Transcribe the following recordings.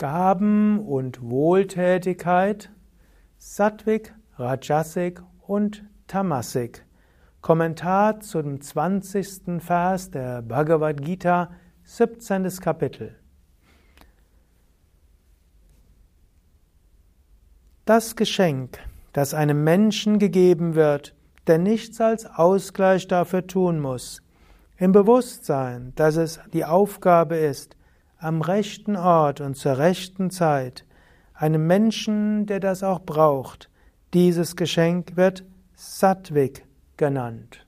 Gaben und Wohltätigkeit, Sattvik, Rajasik und Tamasik. Kommentar zum 20. Vers der Bhagavad Gita, 17. Kapitel. Das Geschenk, das einem Menschen gegeben wird, der nichts als Ausgleich dafür tun muss, im Bewusstsein, dass es die Aufgabe ist, am rechten Ort und zur rechten Zeit, einem Menschen, der das auch braucht. Dieses Geschenk wird Sattvik genannt.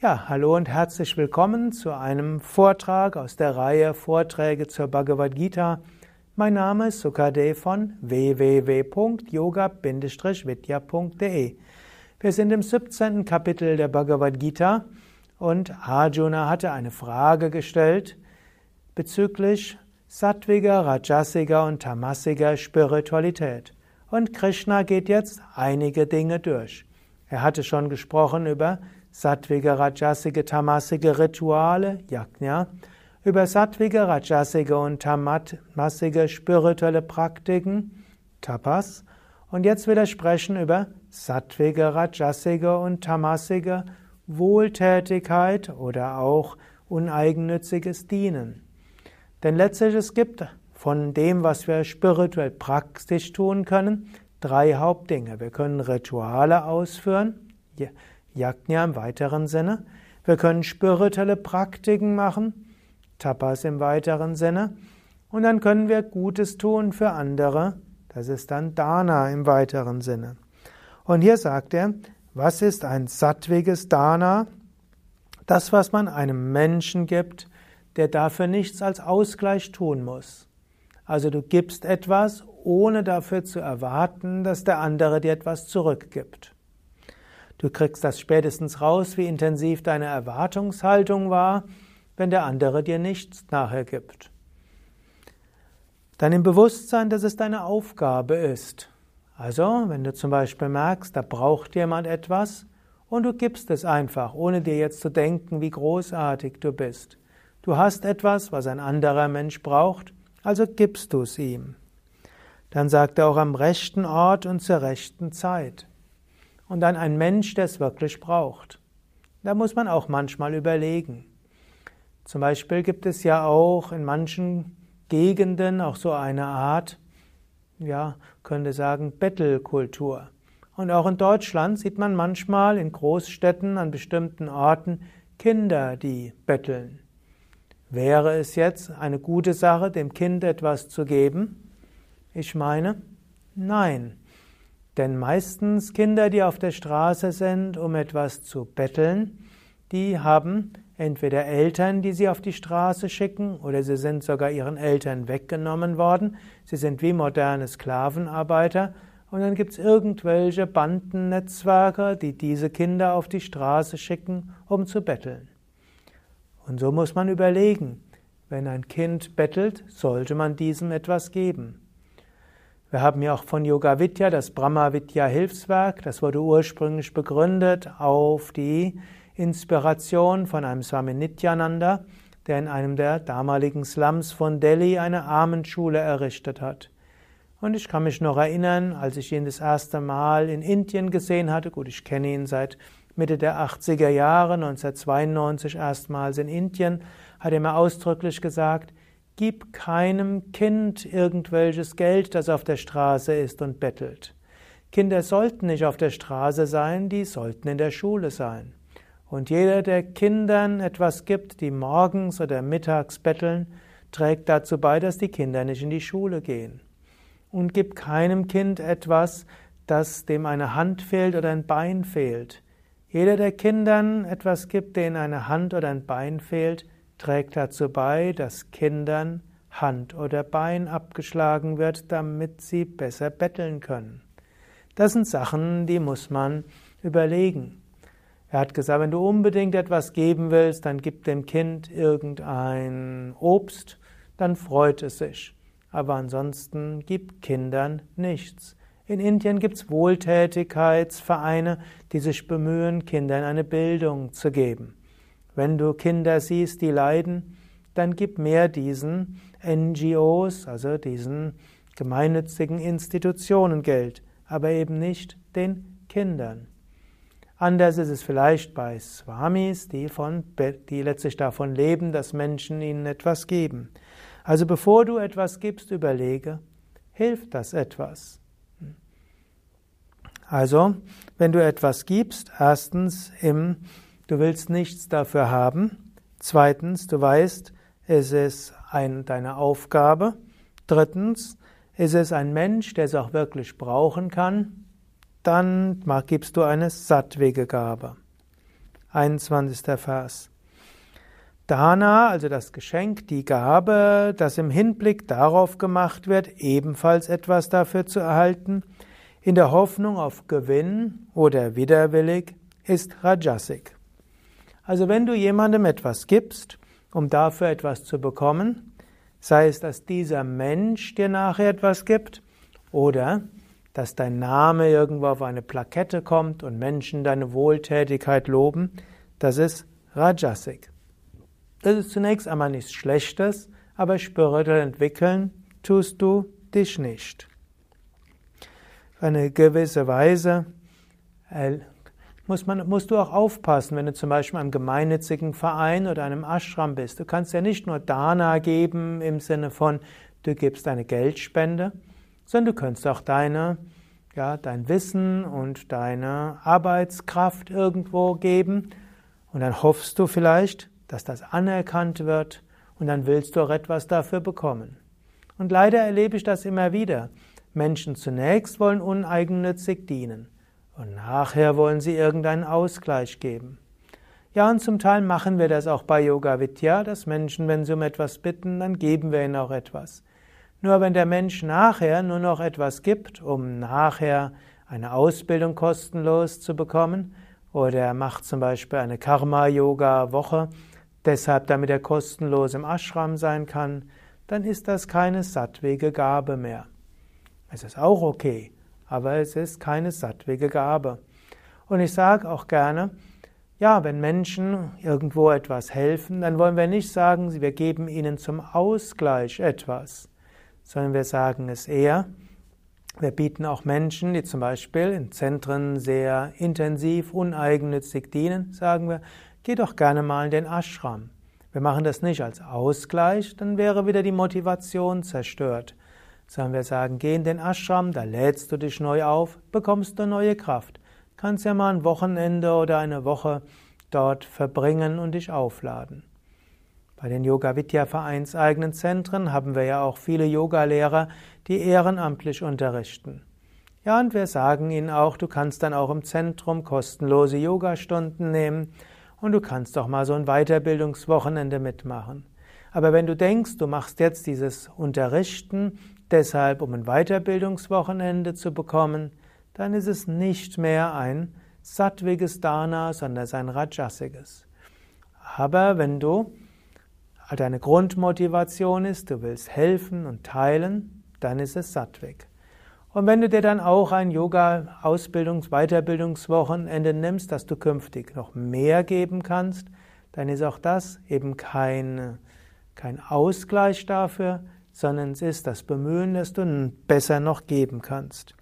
Ja, hallo und herzlich willkommen zu einem Vortrag aus der Reihe Vorträge zur Bhagavad Gita. Mein Name ist Sukade von www.yoga-vidya.de. Wir sind im 17. Kapitel der Bhagavad Gita und Arjuna hatte eine Frage gestellt, bezüglich sattwiger, rajasiger und tamasiger Spiritualität. Und Krishna geht jetzt einige Dinge durch. Er hatte schon gesprochen über sattwige, rajasige, tamasige Rituale, Yajna, über sattwige, rajasige und tamasige spirituelle Praktiken, Tapas, und jetzt will er sprechen über sattwige, rajasige und tamasige Wohltätigkeit oder auch uneigennütziges Dienen. Denn letztlich es gibt von dem, was wir spirituell praktisch tun können, drei Hauptdinge. Wir können Rituale ausführen, Yajna im weiteren Sinne. Wir können spirituelle Praktiken machen, Tapas im weiteren Sinne. Und dann können wir Gutes tun für andere, das ist dann Dana im weiteren Sinne. Und hier sagt er, was ist ein sattwiges Dana? Das, was man einem Menschen gibt, der dafür nichts als Ausgleich tun muss. Also du gibst etwas, ohne dafür zu erwarten, dass der andere dir etwas zurückgibt. Du kriegst das spätestens raus, wie intensiv deine Erwartungshaltung war, wenn der andere dir nichts nachher gibt. Dann im Bewusstsein, dass es deine Aufgabe ist. Also, wenn du zum Beispiel merkst, da braucht jemand etwas und du gibst es einfach, ohne dir jetzt zu denken, wie großartig du bist. Du hast etwas, was ein anderer Mensch braucht, also gibst du es ihm. Dann sagt er auch am rechten Ort und zur rechten Zeit. Und dann ein Mensch, der es wirklich braucht. Da muss man auch manchmal überlegen. Zum Beispiel gibt es ja auch in manchen Gegenden auch so eine Art, ja, könnte sagen, Bettelkultur. Und auch in Deutschland sieht man manchmal in Großstädten an bestimmten Orten Kinder, die betteln. Wäre es jetzt eine gute Sache, dem Kind etwas zu geben? Ich meine, nein. Denn meistens Kinder, die auf der Straße sind, um etwas zu betteln, die haben entweder Eltern, die sie auf die Straße schicken, oder sie sind sogar ihren Eltern weggenommen worden. Sie sind wie moderne Sklavenarbeiter. Und dann gibt es irgendwelche Bandennetzwerke, die diese Kinder auf die Straße schicken, um zu betteln. Und so muss man überlegen, wenn ein Kind bettelt, sollte man diesem etwas geben. Wir haben ja auch von Yoga Vidya das Brahma Vidya Hilfswerk, das wurde ursprünglich begründet auf die Inspiration von einem Swami Nityananda, der in einem der damaligen Slums von Delhi eine Armenschule errichtet hat. Und ich kann mich noch erinnern, als ich ihn das erste Mal in Indien gesehen hatte, gut, ich kenne ihn seit Mitte der 80er Jahre, 1992 erstmals in Indien, hat er mir ausdrücklich gesagt, gib keinem Kind irgendwelches Geld, das auf der Straße ist und bettelt. Kinder sollten nicht auf der Straße sein, die sollten in der Schule sein. Und jeder, der Kindern etwas gibt, die morgens oder mittags betteln, trägt dazu bei, dass die Kinder nicht in die Schule gehen. Und gib keinem Kind etwas, das dem eine Hand fehlt oder ein Bein fehlt. Jeder, der Kindern etwas gibt, denen eine Hand oder ein Bein fehlt, trägt dazu bei, dass Kindern Hand oder Bein abgeschlagen wird, damit sie besser betteln können. Das sind Sachen, die muss man überlegen. Er hat gesagt, wenn du unbedingt etwas geben willst, dann gib dem Kind irgendein Obst, dann freut es sich. Aber ansonsten gib Kindern nichts. In Indien gibt es Wohltätigkeitsvereine, die sich bemühen, Kindern eine Bildung zu geben. Wenn du Kinder siehst, die leiden, dann gib mehr diesen NGOs, also diesen gemeinnützigen Institutionen Geld, aber eben nicht den Kindern. Anders ist es vielleicht bei Swamis, die, von, die letztlich davon leben, dass Menschen ihnen etwas geben. Also bevor du etwas gibst, überlege, hilft das etwas? Also, wenn du etwas gibst, erstens, im, du willst nichts dafür haben. Zweitens, du weißt, es ist ein, deine Aufgabe. Drittens, ist es ein Mensch, der es auch wirklich brauchen kann. Dann gibst du eine Sattwege-Gabe. 21. Vers. Dana, also das Geschenk, die Gabe, das im Hinblick darauf gemacht wird, ebenfalls etwas dafür zu erhalten, in der Hoffnung auf Gewinn oder widerwillig, ist Rajasik. Also wenn du jemandem etwas gibst, um dafür etwas zu bekommen, sei es, dass dieser Mensch dir nachher etwas gibt oder dass dein Name irgendwo auf eine Plakette kommt und Menschen deine Wohltätigkeit loben, das ist Rajasik. Das ist zunächst einmal nichts Schlechtes, aber spirituell entwickeln tust du dich nicht eine gewisse Weise äh, muss man, musst du auch aufpassen, wenn du zum Beispiel einem gemeinnützigen Verein oder einem Ashram bist. Du kannst ja nicht nur Dana geben im Sinne von, du gibst eine Geldspende, sondern du kannst auch deine, ja, dein Wissen und deine Arbeitskraft irgendwo geben und dann hoffst du vielleicht, dass das anerkannt wird und dann willst du auch etwas dafür bekommen. Und leider erlebe ich das immer wieder. Menschen zunächst wollen uneigennützig dienen und nachher wollen sie irgendeinen Ausgleich geben. Ja, und zum Teil machen wir das auch bei Yoga Vidya, dass Menschen, wenn sie um etwas bitten, dann geben wir ihnen auch etwas. Nur wenn der Mensch nachher nur noch etwas gibt, um nachher eine Ausbildung kostenlos zu bekommen, oder er macht zum Beispiel eine Karma-Yoga-Woche, deshalb damit er kostenlos im Ashram sein kann, dann ist das keine sattwege Gabe mehr. Es ist auch okay, aber es ist keine sattwige Gabe. Und ich sage auch gerne, ja, wenn Menschen irgendwo etwas helfen, dann wollen wir nicht sagen, wir geben ihnen zum Ausgleich etwas, sondern wir sagen es eher, wir bieten auch Menschen, die zum Beispiel in Zentren sehr intensiv, uneigennützig dienen, sagen wir, geh doch gerne mal in den Ashram. Wir machen das nicht als Ausgleich, dann wäre wieder die Motivation zerstört sondern wir sagen, geh in den Ashram, da lädst du dich neu auf, bekommst du neue Kraft. Kannst ja mal ein Wochenende oder eine Woche dort verbringen und dich aufladen. Bei den Yoga Vidya Vereinseigenen Zentren haben wir ja auch viele Yogalehrer, die ehrenamtlich unterrichten. Ja, und wir sagen ihnen auch, du kannst dann auch im Zentrum kostenlose Yogastunden nehmen und du kannst doch mal so ein Weiterbildungswochenende mitmachen. Aber wenn du denkst, du machst jetzt dieses Unterrichten deshalb, um ein Weiterbildungswochenende zu bekommen, dann ist es nicht mehr ein sattwiges Dana, sondern es ist ein rajasiges. Aber wenn du deine Grundmotivation ist, du willst helfen und teilen, dann ist es sattwig. Und wenn du dir dann auch ein Yoga-Ausbildungs-, Weiterbildungswochenende nimmst, dass du künftig noch mehr geben kannst, dann ist auch das eben kein, kein Ausgleich dafür, sondern es ist das Bemühen, dass du besser noch geben kannst.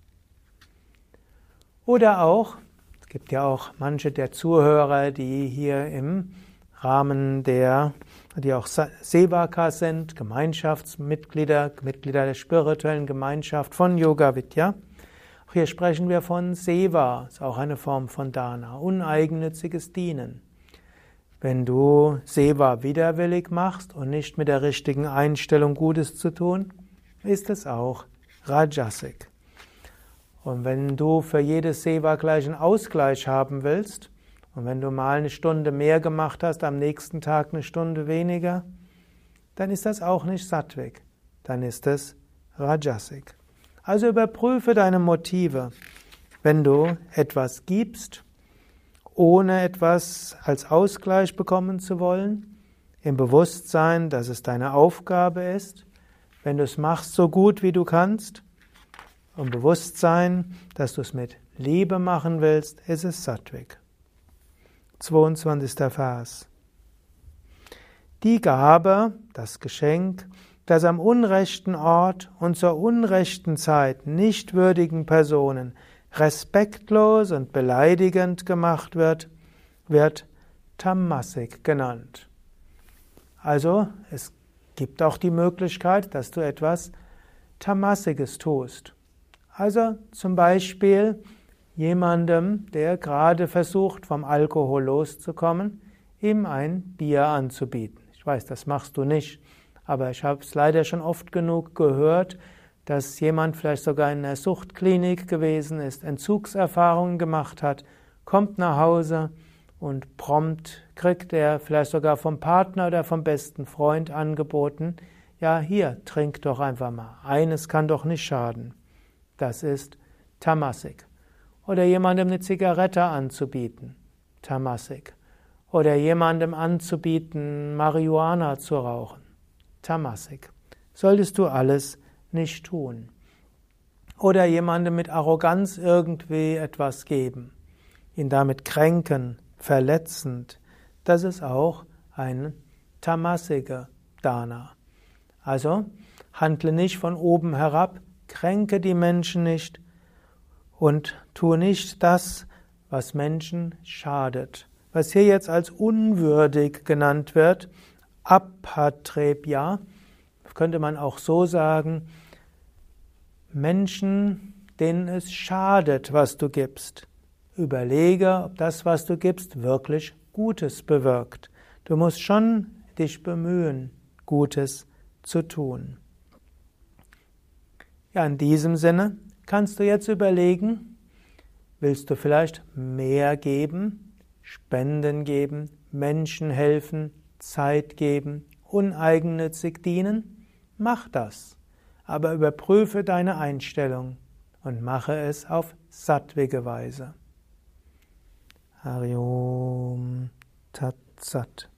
Oder auch, es gibt ja auch manche der Zuhörer, die hier im Rahmen der, die auch Sevaka sind, Gemeinschaftsmitglieder, Mitglieder der spirituellen Gemeinschaft von Yoga Vidya. Auch hier sprechen wir von Seva, ist auch eine Form von Dana, uneigennütziges Dienen. Wenn du Seva widerwillig machst und nicht mit der richtigen Einstellung Gutes zu tun, ist es auch Rajasik. Und wenn du für jedes Seva gleich einen Ausgleich haben willst, und wenn du mal eine Stunde mehr gemacht hast, am nächsten Tag eine Stunde weniger, dann ist das auch nicht Sattvik, dann ist es Rajasik. Also überprüfe deine Motive. Wenn du etwas gibst, ohne etwas als Ausgleich bekommen zu wollen, im Bewusstsein, dass es deine Aufgabe ist, wenn du es machst so gut wie du kannst, im Bewusstsein, dass du es mit Liebe machen willst, ist es Sattvik. 22. Vers. die Gabe, das Geschenk, das am unrechten Ort und zur unrechten Zeit nicht würdigen Personen respektlos und beleidigend gemacht wird, wird Tamasik genannt. Also es gibt auch die Möglichkeit, dass du etwas Tamasiges tust. Also zum Beispiel jemandem, der gerade versucht, vom Alkohol loszukommen, ihm ein Bier anzubieten. Ich weiß, das machst du nicht, aber ich habe es leider schon oft genug gehört, dass jemand vielleicht sogar in einer Suchtklinik gewesen ist, Entzugserfahrungen gemacht hat, kommt nach Hause und prompt kriegt er vielleicht sogar vom Partner oder vom besten Freund angeboten, ja hier, trink doch einfach mal. Eines kann doch nicht schaden. Das ist Tamasik. Oder jemandem eine Zigarette anzubieten. Tamasik. Oder jemandem anzubieten, Marihuana zu rauchen. Tamasik. Solltest du alles nicht tun. Oder jemandem mit Arroganz irgendwie etwas geben, ihn damit kränken, verletzend, das ist auch ein Tamasika Dana. Also handle nicht von oben herab, kränke die Menschen nicht und tue nicht das, was Menschen schadet. Was hier jetzt als unwürdig genannt wird, Apatrebya, könnte man auch so sagen, Menschen, denen es schadet, was du gibst. Überlege, ob das, was du gibst, wirklich Gutes bewirkt. Du musst schon dich bemühen, Gutes zu tun. Ja, in diesem Sinne kannst du jetzt überlegen, willst du vielleicht mehr geben, Spenden geben, Menschen helfen, Zeit geben, uneigennützig dienen? Mach das. Aber überprüfe deine Einstellung und mache es auf sattwige Weise. Hariom Tat Sat.